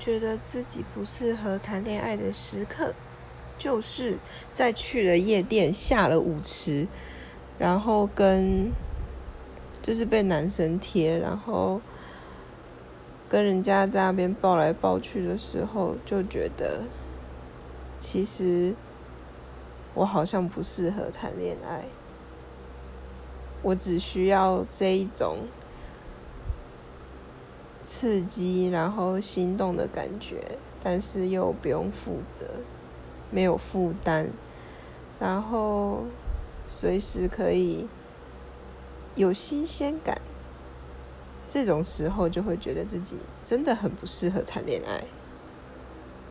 觉得自己不适合谈恋爱的时刻，就是在去了夜店、下了舞池，然后跟就是被男生贴，然后跟人家在那边抱来抱去的时候，就觉得其实我好像不适合谈恋爱，我只需要这一种。刺激，然后心动的感觉，但是又不用负责，没有负担，然后随时可以有新鲜感，这种时候就会觉得自己真的很不适合谈恋爱。